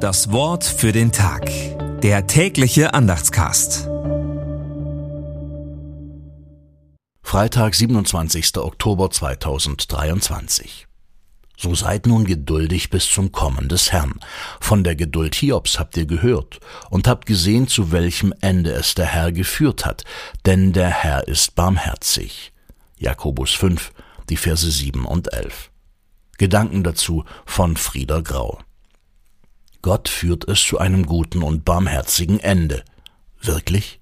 Das Wort für den Tag. Der tägliche Andachtscast. Freitag, 27. Oktober 2023. So seid nun geduldig bis zum Kommen des Herrn. Von der Geduld Hiobs habt ihr gehört und habt gesehen, zu welchem Ende es der Herr geführt hat, denn der Herr ist barmherzig. Jakobus 5, die Verse 7 und 11. Gedanken dazu von Frieder Grau. Gott führt es zu einem guten und barmherzigen Ende. Wirklich?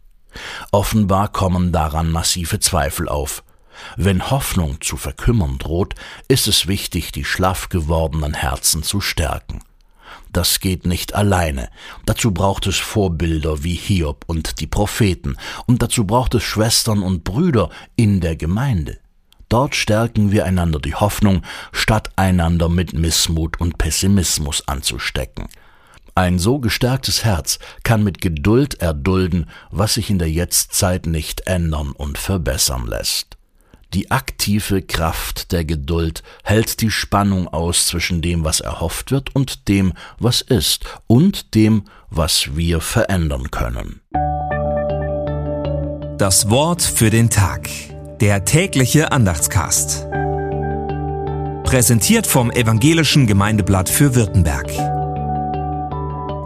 Offenbar kommen daran massive Zweifel auf. Wenn Hoffnung zu verkümmern droht, ist es wichtig, die schlaff gewordenen Herzen zu stärken. Das geht nicht alleine. Dazu braucht es Vorbilder wie Hiob und die Propheten, und dazu braucht es Schwestern und Brüder in der Gemeinde. Dort stärken wir einander die Hoffnung, statt einander mit Missmut und Pessimismus anzustecken. Ein so gestärktes Herz kann mit Geduld erdulden, was sich in der Jetztzeit nicht ändern und verbessern lässt. Die aktive Kraft der Geduld hält die Spannung aus zwischen dem, was erhofft wird, und dem, was ist, und dem, was wir verändern können. Das Wort für den Tag. Der tägliche Andachtscast. Präsentiert vom Evangelischen Gemeindeblatt für Württemberg.